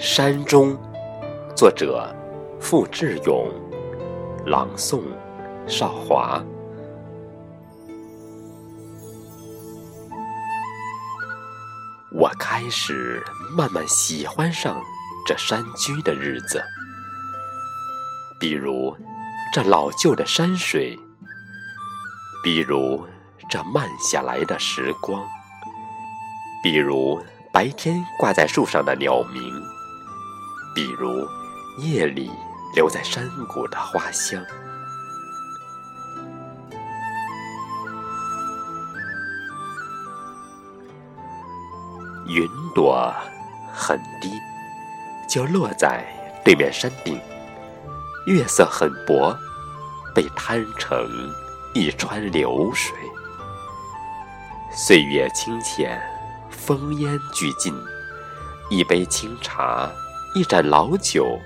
山中，作者：傅志勇，朗诵：少华。我开始慢慢喜欢上这山居的日子，比如这老旧的山水，比如这慢下来的时光，比如白天挂在树上的鸟鸣，比如夜里留在山谷的花香。云朵很低，就落在对面山顶。月色很薄，被摊成一川流水。岁月清浅，风烟俱尽，一杯清茶，一盏老酒，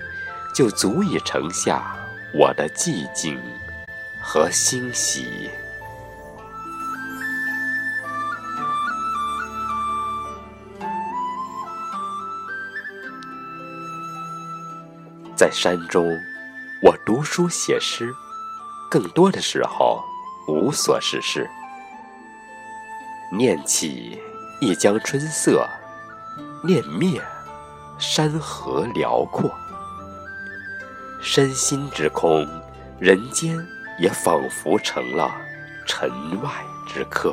就足以盛下我的寂静和欣喜。在山中，我读书写诗，更多的时候无所事事，念起一江春色，念灭山河辽阔，身心之空，人间也仿佛成了尘外之客。